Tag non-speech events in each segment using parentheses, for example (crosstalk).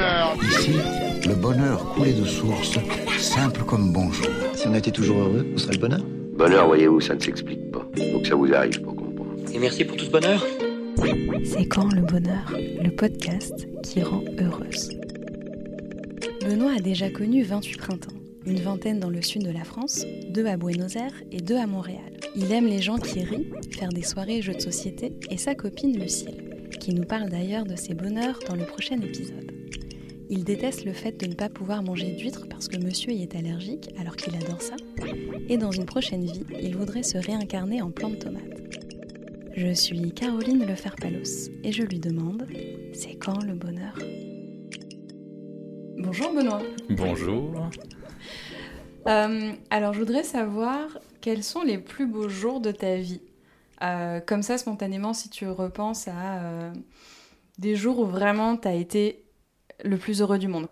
bonheur. Ici, le bonheur coulait de source, simple comme bonjour. Si on était toujours heureux, où serait le bonheur Bonheur, voyez-vous, ça ne s'explique pas. Faut que ça vous arrive pour comprendre. Et merci pour tout ce bonheur. C'est quand le bonheur, le podcast qui rend heureuse. Benoît a déjà connu 28 printemps, une vingtaine dans le sud de la France, deux à Buenos Aires et deux à Montréal. Il aime les gens qui rient, faire des soirées jeux de société et sa copine Lucille, qui nous parle d'ailleurs de ses bonheurs dans le prochain épisode. Il déteste le fait de ne pas pouvoir manger d'huîtres parce que monsieur y est allergique alors qu'il adore ça. Et dans une prochaine vie, il voudrait se réincarner en plante tomate. Je suis Caroline Leferpalos et je lui demande c'est quand le bonheur? Bonjour Benoît. Bonjour. Euh, alors je voudrais savoir quels sont les plus beaux jours de ta vie. Euh, comme ça, spontanément, si tu repenses à euh, des jours où vraiment tu as été le plus heureux du monde.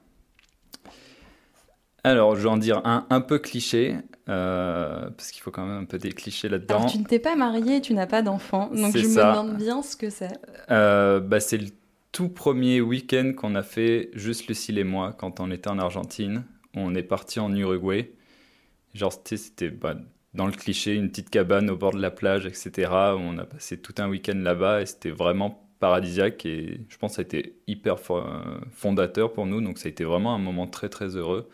Alors, je vais en dire un un peu cliché, euh, parce qu'il faut quand même un peu des clichés là-dedans. Tu ne t'es pas marié et tu n'as pas d'enfant, donc je me demande bien ce que c'est. Euh, bah, c'est le tout premier week-end qu'on a fait, juste Lucille et moi, quand on était en Argentine. On est parti en Uruguay. Genre, c'était bah, dans le cliché, une petite cabane au bord de la plage, etc. on a passé tout un week-end là-bas et c'était vraiment paradisiaque. Et je pense que ça a été hyper fo- fondateur pour nous. Donc, ça a été vraiment un moment très, très heureux.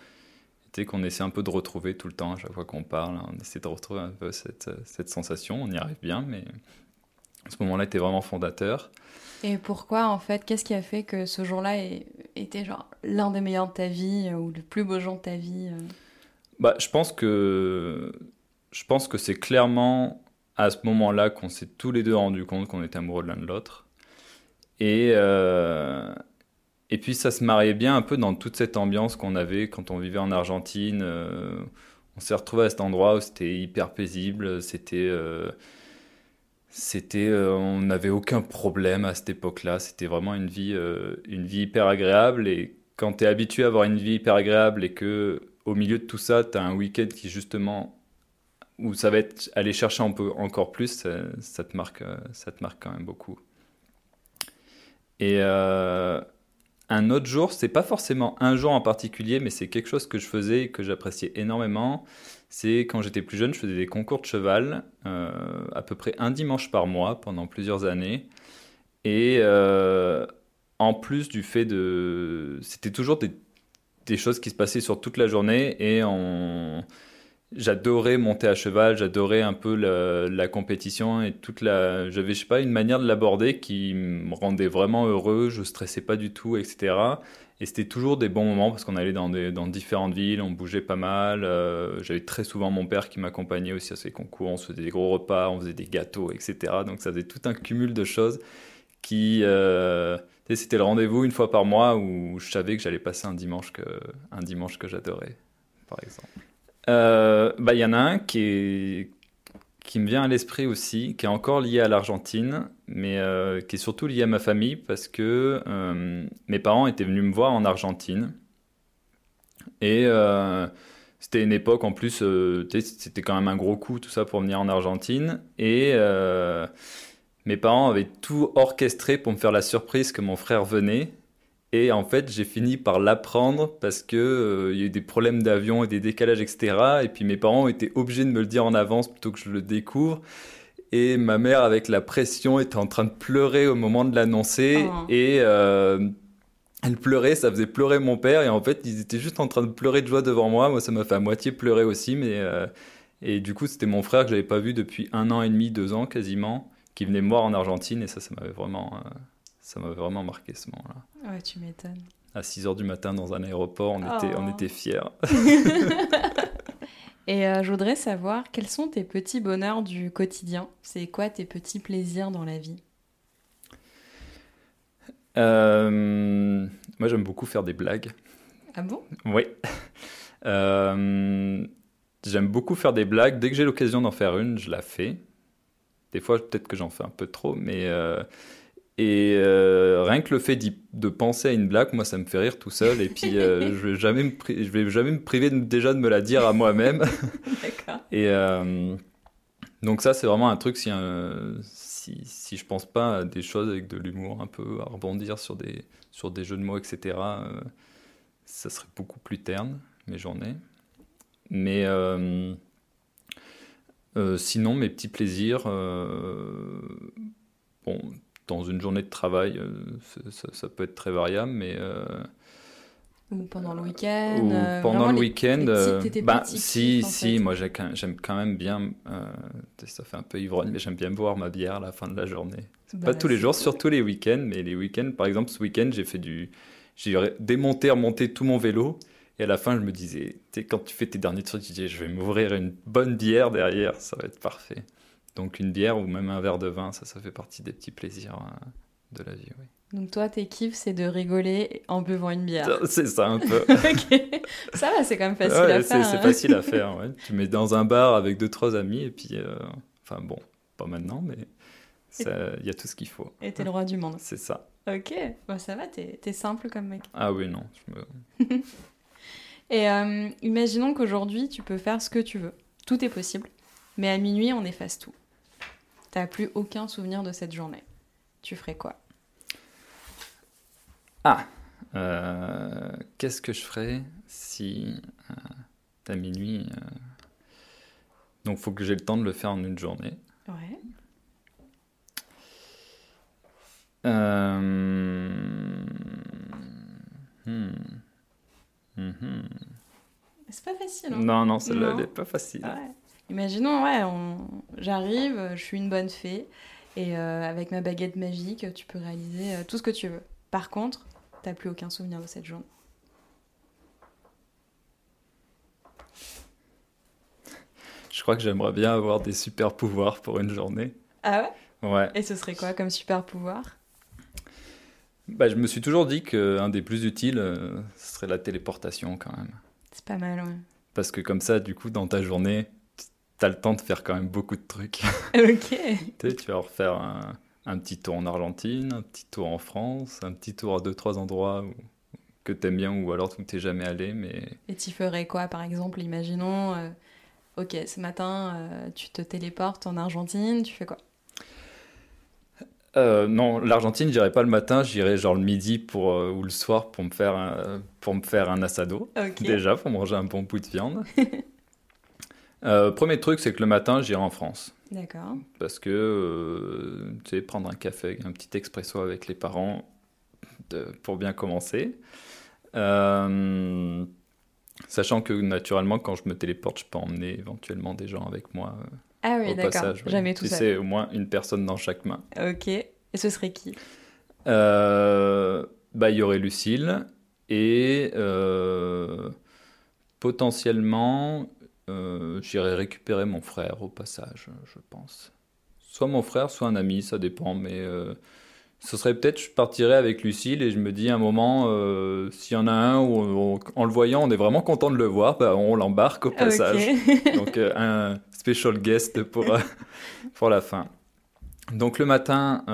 Qu'on essaie un peu de retrouver tout le temps, à chaque fois qu'on parle. On essaie de retrouver un peu cette, cette sensation. On y arrive bien, mais ce moment-là était vraiment fondateur. Et pourquoi en fait Qu'est-ce qui a fait que ce jour-là ait- était genre l'un des meilleurs de ta vie euh, ou le plus beau jour de ta vie euh? Bah, je pense que je pense que c'est clairement à ce moment-là qu'on s'est tous les deux rendu compte qu'on était amoureux de l'un de l'autre. Et euh, et puis ça se mariait bien un peu dans toute cette ambiance qu'on avait quand on vivait en Argentine. euh, on s'est retrouvé à cet endroit où c'était hyper paisible. C'était euh, c'était on n'avait aucun problème à cette époque-là. C'était vraiment une vie une vie hyper agréable. Et quand tu es habitué à avoir une vie hyper agréable et que au milieu de tout ça, tu as un week-end qui justement où ça va être aller chercher un peu encore plus, ça, te marque, ça te marque quand même beaucoup. Et euh, un autre jour, c'est pas forcément un jour en particulier, mais c'est quelque chose que je faisais et que j'appréciais énormément. C'est quand j'étais plus jeune, je faisais des concours de cheval, euh, à peu près un dimanche par mois pendant plusieurs années. Et euh, en plus du fait de, c'était toujours des des choses qui se passaient sur toute la journée et on... j'adorais monter à cheval, j'adorais un peu la, compétition et toute la... J'avais, je sais pas, une manière de l'aborder qui me rendait vraiment heureux, je stressais pas du tout, etc. Et c'était toujours des bons moments parce qu'on allait dans, des, dans différentes villes, on bougeait pas mal. euh, J'avais très souvent mon père qui m'accompagnait aussi à ces concours, on se faisait des gros repas, on faisait des gâteaux, etc. Donc ça faisait tout un cumul de choses qui... euh, C'était le rendez-vous une fois par mois où je savais que j'allais passer un dimanche que, un dimanche que j'adorais, par exemple. Euh, bah, Il y en a un qui, qui me vient à l'esprit aussi, qui est encore lié à l'Argentine, mais euh, qui est surtout lié à ma famille parce que euh, mes parents étaient venus me voir en Argentine. Et c'était une époque en plus, c'était quand même un gros coup tout ça pour venir en Argentine. Et mes parents avaient tout orchestré pour me faire la surprise que mon frère venait. Et en fait, j'ai fini par l'apprendre parce que euh, il y a eu des problèmes d'avion et des décalages, etc. Et puis mes parents ont été obligés de me le dire en avance plutôt que je le découvre. Et ma mère, avec la pression, était en train de pleurer au moment de l'annoncer. Oh. Et euh, elle pleurait, ça faisait pleurer mon père. Et en fait, ils étaient juste en train de pleurer de joie devant moi. Moi, ça m'a fait à moitié pleurer aussi. Mais, euh, et du coup, c'était mon frère que j'avais pas vu depuis un an et demi, deux ans quasiment, qui venait me voir en Argentine. Et ça, ça m'avait vraiment, euh, ça m'avait vraiment marqué ce moment-là. Ouais, tu m'étonnes. À 6 heures du matin dans un aéroport, on était, on Oh. était fiers. (laughs) (laughs) Et euh, je voudrais savoir quels sont tes petits bonheurs du quotidien? C'est quoi tes petits plaisirs dans la vie? Euh, moi, j'aime beaucoup faire des blagues. Ah bon? Oui. (laughs) Euh, j'aime beaucoup faire des blagues. Dès que j'ai l'occasion d'en faire une, je la fais. Des fois, peut-être que j'en fais un peu trop, mais. Et euh, rien que le fait de penser à une blague, moi, ça me fait rire tout seul. Et puis, euh, (laughs) je vais jamais me, je vais jamais me priver de- déjà de me la dire à moi-même. (laughs) D'accord. (laughs) Et euh, donc ça, c'est vraiment un truc, si si si, je pense pas à des choses avec de l'humour un peu, à rebondir sur des, sur des jeux de mots, etc., ça serait beaucoup plus terne, mes journées. Mais sinon, mes petits plaisirs, bon, dans une journée de travail, euh, ça, peut être très variable, mais Ou pendant le week-end ou euh, pendant le week-end, euh, bah, petits si, si, fait. moi j'aime quand même bien, euh, ça fait un peu ivrogne, mais j'aime bien boire ma bière à la fin de la journée. Bah, Pas tous les jours, cool. surtout les week-ends, mais les week-ends, par exemple, ce week-end, j'ai fait du. J'ai démonté, remonté tout mon vélo, et à la fin, je me disais, quand tu fais tes derniers trucs, tu dis, je vais m'ouvrir une bonne bière derrière, ça va être parfait. Donc, une bière ou même un verre de vin, ça, ça fait partie des petits plaisirs euh, de la vie, oui. Donc toi, tes kiffs, c'est de rigoler en buvant une bière. C'est ça un peu. (laughs) Ça va, c'est quand même facile Ouais, à faire. c'est hein. facile à (laughs) faire, ouais. Tu mets dans un bar avec deux, trois amis, et puis, euh, enfin bon, pas maintenant, mais il y a tout ce qu'il faut. Et t'es le roi du monde. C'est ça. Ok, bon, ça va, t'es t'es simple comme mec. Ah oui, non. je me- (laughs) Et euh, imaginons qu'aujourd'hui, tu peux faire ce que tu veux. Tout est possible. Mais à minuit, on efface tout. T'as plus aucun souvenir de cette journée. Tu ferais quoi? Ah, euh, qu'est-ce que je ferais si euh, à minuit. euh, Donc, faut que j'ai le temps de le faire en une journée. Ouais. Euh, hmm, mhm. C'est pas facile. Hein Non, non, celle-là, elle est pas facile. Ouais. Imaginons, ouais, j'arrive, je suis une bonne fée, et euh, avec ma baguette magique, tu peux réaliser euh, tout ce que tu veux. Par contre, t'as plus aucun souvenir de cette journée. Je crois que j'aimerais bien avoir des super pouvoirs pour une journée. Ah ouais? Ouais. Et ce serait quoi comme super pouvoir? Bah, je me suis toujours dit qu'un des plus utiles, euh, ce serait la téléportation quand même. C'est pas mal, ouais. Parce que comme ça, du coup, dans ta journée, t'as le temps de faire quand même beaucoup de trucs. (laughs) Ok. Tu sais, tu vas refaire un, un petit tour en Argentine, un petit tour en France, un petit tour à deux, trois endroits où- que t'aimes bien ou alors où t'es jamais allé, mais Et tu ferais quoi, par exemple Imaginons, euh, ok, ce matin, euh, tu te téléportes en Argentine, tu fais quoi? Euh, non, l'Argentine, j'irai pas le matin, j'irai genre le midi pour, euh, ou le soir pour me faire un, pour me faire un assado. Ok. Déjà, pour manger un bon bout de viande. (laughs) Euh, premier truc, c'est que le matin, j'irai en France. D'accord. Parce que, euh, tu sais, prendre un café, un petit expresso avec les parents de- pour bien commencer. Euh, sachant que naturellement, quand je me téléporte, je peux emmener éventuellement des gens avec moi Ah oui, d'accord. ouais. Jamais tout tu seul. sais, au moins une personne dans chaque main. Ok. Et ce serait qui? Euh, bah, il y aurait Lucille et potentiellement euh, j'irai récupérer mon frère au passage, je pense. Soit mon frère, soit un ami, ça dépend, mais euh, ce serait peut-être je partirais avec Lucille et je me dis à un moment, euh, s'il y en a un où on- en le voyant on est vraiment content de le voir, bah, on l'embarque au passage. (laughs) Donc un special guest pour, pour la fin. Donc le matin,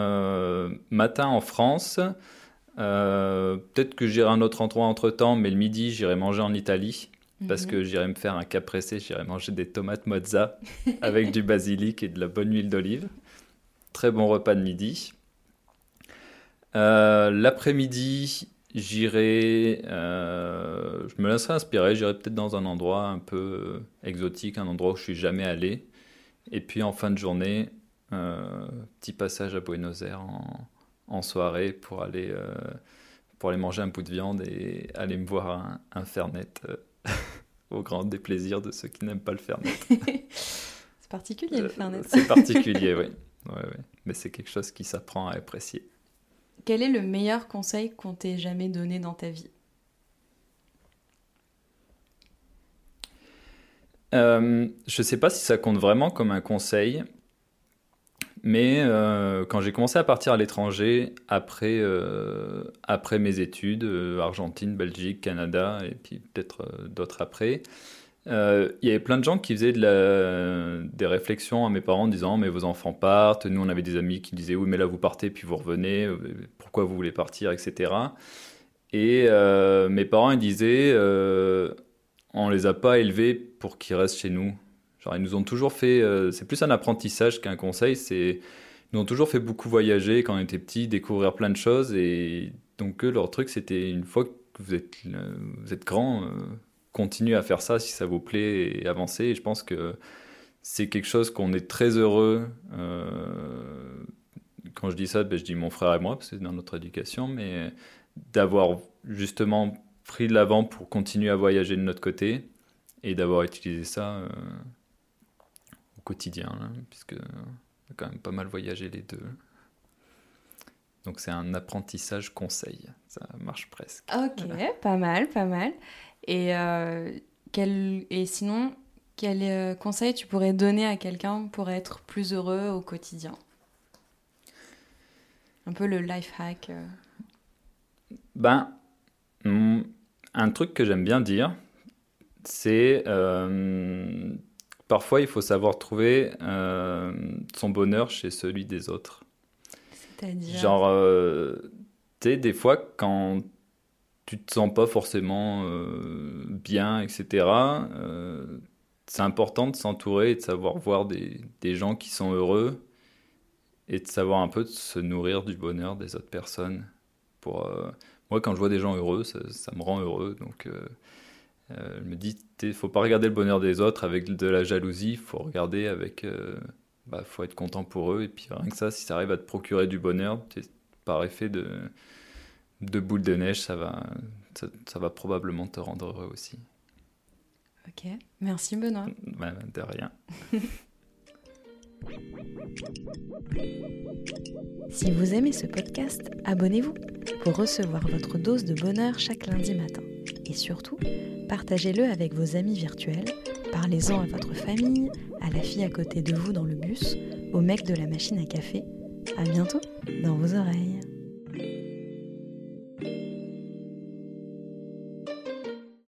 matin en France, euh, peut-être que j'irai à un autre endroit entre temps, mais le midi j'irai manger en Italie parce Mhm. que j'irai me faire un caprese, j'irai manger des tomates mozza avec du basilic et de la bonne huile d'olive. Très bon repas de midi. Euh, L'après-midi, j'irai, euh, je me laisserai inspirer, j'irai peut-être dans un endroit un peu euh, exotique, un endroit où je suis jamais allé. Et puis en fin de journée, euh, petit passage à Buenos Aires en, en soirée pour aller, pour aller manger un bout de viande et aller me voir un, un Fernet au grand déplaisir de ceux qui n'aiment pas le Fernet. (laughs) C'est particulier le Fernet. C'est particulier, oui. Ouais, ouais. Mais c'est quelque chose qui s'apprend à apprécier. Quel est le meilleur conseil qu'on t'ait jamais donné dans ta vie? Euh, je sais pas si ça compte vraiment comme un conseil, mais euh, quand j'ai commencé à partir à l'étranger, après, euh, après mes études, euh, Argentine, Belgique, Canada, et puis peut-être d'autres après, il y avait plein de gens qui faisaient des réflexions à mes parents en disant Mais vos enfants partent. Nous, on avait des amis qui disaient Oui, mais là, vous partez, puis vous revenez. Pourquoi vous voulez partir, etc. Et mes parents, ils disaient On les a pas élevés pour qu'ils restent chez nous. Genre, ils nous ont toujours fait. euh, c'est plus un apprentissage qu'un conseil. C'est nous ont toujours fait beaucoup voyager quand on était petit, découvrir plein de choses. Et donc, leur truc, c'était une fois que vous êtes, euh, vous êtes grand, euh, continuez à faire ça si ça vous plaît et avancez. Et je pense que c'est quelque chose qu'on est très heureux. Euh, quand je dis ça, ben, je dis mon frère et moi, parce que c'est dans notre éducation, mais d'avoir justement pris de l'avant pour continuer à voyager de notre côté et d'avoir utilisé ça euh, quotidien, puisque on a quand même pas mal voyagé les deux. Donc c'est un apprentissage conseil, ça marche presque. Ok, pas mal, pas mal. Et, euh, quel, et sinon, quel euh, conseil tu pourrais donner à quelqu'un pour être plus heureux au quotidien? Un peu le life hack. Euh. Ben, hmm, un truc que j'aime bien dire, c'est parfois il faut savoir trouver son bonheur chez celui des autres. C'est-à-dire Genre, tu sais, des fois quand tu te sens pas forcément euh, bien, etc. Euh, c'est important de s'entourer et de savoir voir des, des, gens qui sont heureux et de savoir un peu de se nourrir du bonheur des autres personnes. Pour, euh, moi, quand je vois des gens heureux, ça, ça me rend heureux. Donc, je me dis, il faut pas regarder le bonheur des autres avec de la jalousie, il faut regarder avec... bah, faut être content pour eux. Et puis rien que ça, si ça arrive à te procurer du bonheur, par effet de de boules de neige, ça va, ça, va probablement te rendre heureux aussi. Ok, merci Benoît. Bah, de rien. (laughs) si vous aimez ce podcast, abonnez-vous pour recevoir votre dose de bonheur chaque lundi matin. Et surtout, partagez-le avec vos amis virtuels, parlez-en à votre famille, à la fille à côté de vous dans le bus, au mec de la machine à café. À bientôt dans vos oreilles.